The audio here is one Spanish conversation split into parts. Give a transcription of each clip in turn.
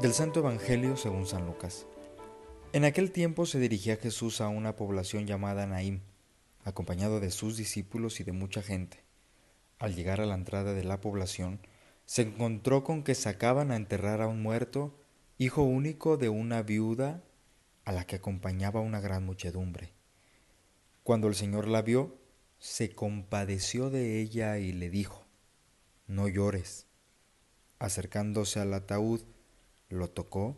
Del Santo Evangelio según San Lucas. En aquel tiempo se dirigía Jesús a una población llamada Naim, acompañado de sus discípulos y de mucha gente. Al llegar a la entrada de la población, se encontró con que sacaban a enterrar a un muerto, hijo único de una viuda a la que acompañaba una gran muchedumbre. Cuando el Señor la vio, se compadeció de ella y le dijo, No llores. Acercándose al ataúd, lo tocó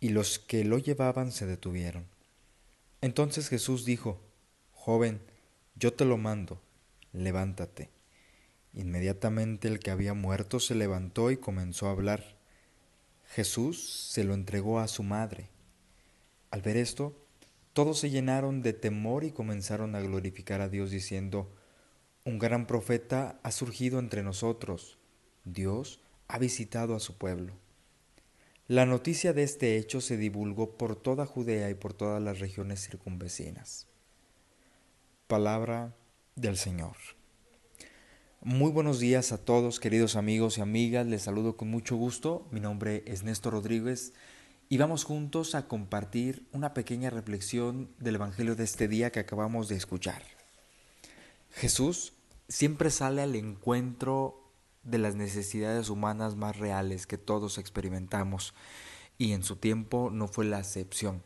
y los que lo llevaban se detuvieron. Entonces Jesús dijo, Joven, yo te lo mando, levántate. Inmediatamente el que había muerto se levantó y comenzó a hablar. Jesús se lo entregó a su madre. Al ver esto, todos se llenaron de temor y comenzaron a glorificar a Dios diciendo, Un gran profeta ha surgido entre nosotros. Dios ha visitado a su pueblo. La noticia de este hecho se divulgó por toda Judea y por todas las regiones circunvecinas. Palabra del Señor. Muy buenos días a todos, queridos amigos y amigas. Les saludo con mucho gusto. Mi nombre es Néstor Rodríguez y vamos juntos a compartir una pequeña reflexión del Evangelio de este día que acabamos de escuchar. Jesús siempre sale al encuentro de las necesidades humanas más reales que todos experimentamos, y en su tiempo no fue la excepción.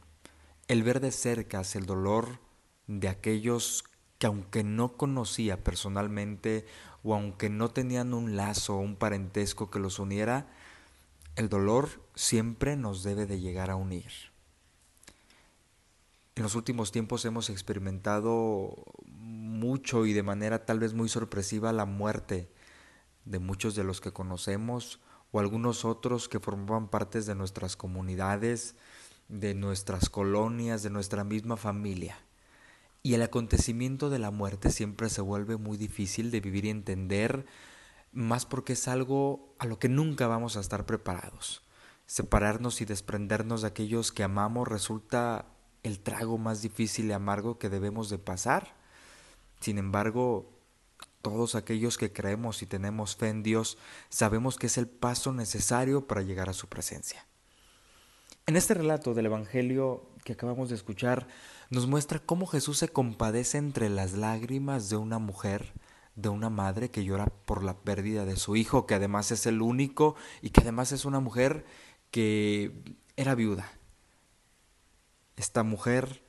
El ver de cerca el dolor de aquellos que aunque no conocía personalmente o aunque no tenían un lazo o un parentesco que los uniera, el dolor siempre nos debe de llegar a unir. En los últimos tiempos hemos experimentado mucho y de manera tal vez muy sorpresiva la muerte de muchos de los que conocemos o algunos otros que formaban partes de nuestras comunidades, de nuestras colonias, de nuestra misma familia. Y el acontecimiento de la muerte siempre se vuelve muy difícil de vivir y entender, más porque es algo a lo que nunca vamos a estar preparados. Separarnos y desprendernos de aquellos que amamos resulta el trago más difícil y amargo que debemos de pasar. Sin embargo, todos aquellos que creemos y tenemos fe en Dios sabemos que es el paso necesario para llegar a su presencia. En este relato del Evangelio que acabamos de escuchar, nos muestra cómo Jesús se compadece entre las lágrimas de una mujer, de una madre que llora por la pérdida de su hijo, que además es el único y que además es una mujer que era viuda. Esta mujer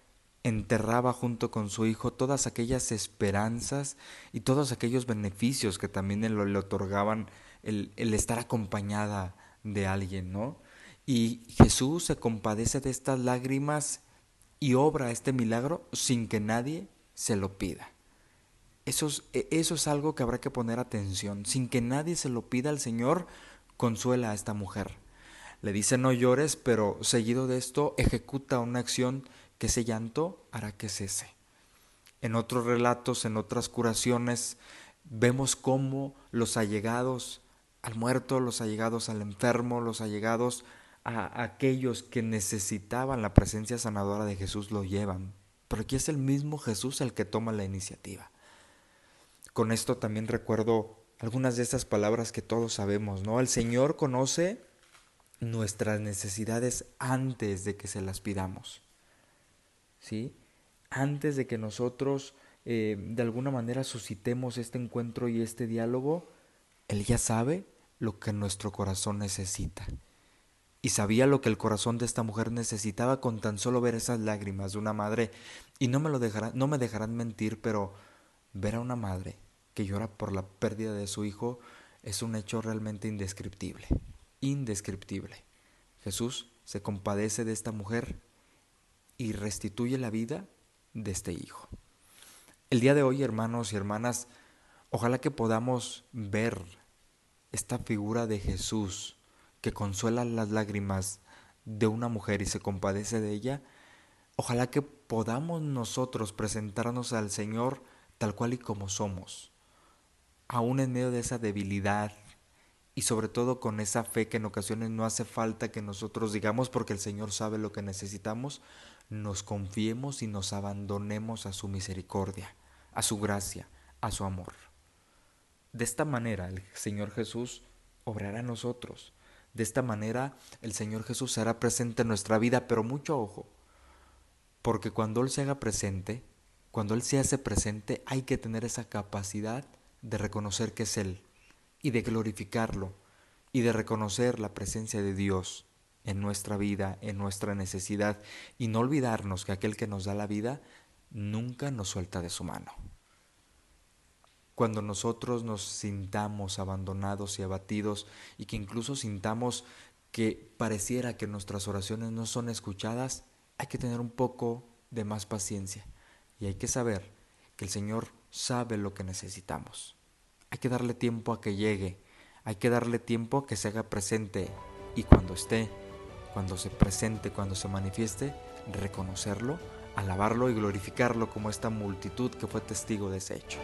enterraba junto con su hijo todas aquellas esperanzas y todos aquellos beneficios que también le, otorgaban el, estar acompañada de alguien, ¿no? Y Jesús se compadece de estas lágrimas y obra este milagro sin que nadie se lo pida. Eso es, e, eso es algo que habrá que poner atención. Sin que nadie se lo pida, el Señor consuela a esta mujer. Le dice no llores, pero seguido de esto ejecuta una acción que ese llanto hará que cese. En otros relatos, en otras curaciones, vemos cómo los allegados al muerto, los allegados al enfermo, los allegados a aquellos que necesitaban la presencia sanadora de Jesús lo llevan. Pero aquí es el mismo Jesús el que toma la iniciativa. Con esto también recuerdo algunas de estas palabras que todos sabemos, ¿no? El Señor conoce nuestras necesidades antes de que se las pidamos. ¿Sí? Antes de que nosotros eh, de alguna manera suscitemos este encuentro y este diálogo, Él ya sabe lo que nuestro corazón necesita. Y sabía lo que el corazón de esta mujer necesitaba con tan solo ver esas lágrimas de una madre. Y no me, lo dejarán, no me dejarán mentir, pero ver a una madre que llora por la pérdida de su hijo es un hecho realmente indescriptible. Indescriptible. Jesús se compadece de esta mujer y restituye la vida de este hijo. El día de hoy, hermanos y hermanas, ojalá que podamos ver esta figura de Jesús que consuela las lágrimas de una mujer y se compadece de ella. Ojalá que podamos nosotros presentarnos al Señor tal cual y como somos, aún en medio de esa debilidad y sobre todo con esa fe que en ocasiones no hace falta que nosotros digamos porque el Señor sabe lo que necesitamos, nos confiemos y nos abandonemos a su misericordia, a su gracia, a su amor. De esta manera el Señor Jesús obrará a nosotros, De esta manera el Señor Jesús será presente en nuestra vida, pero mucho ojo, porque cuando Él se haga presente, cuando Él se hace presente, hay que tener esa capacidad de reconocer que es Él y de glorificarlo y de reconocer la presencia de Dios en nuestra vida, en nuestra necesidad y no olvidarnos que aquel que nos da la vida nunca nos suelta de su mano. Cuando nosotros nos sintamos abandonados y abatidos y que incluso sintamos que pareciera que nuestras oraciones no son escuchadas, hay que tener un poco de más paciencia y hay que saber que el Señor sabe lo que necesitamos. Hay que darle tiempo a que llegue, hay que darle tiempo a que se haga presente y cuando esté, cuando se presente, cuando se manifieste, reconocerlo, alabarlo y glorificarlo como esta multitud que fue testigo de ese hecho.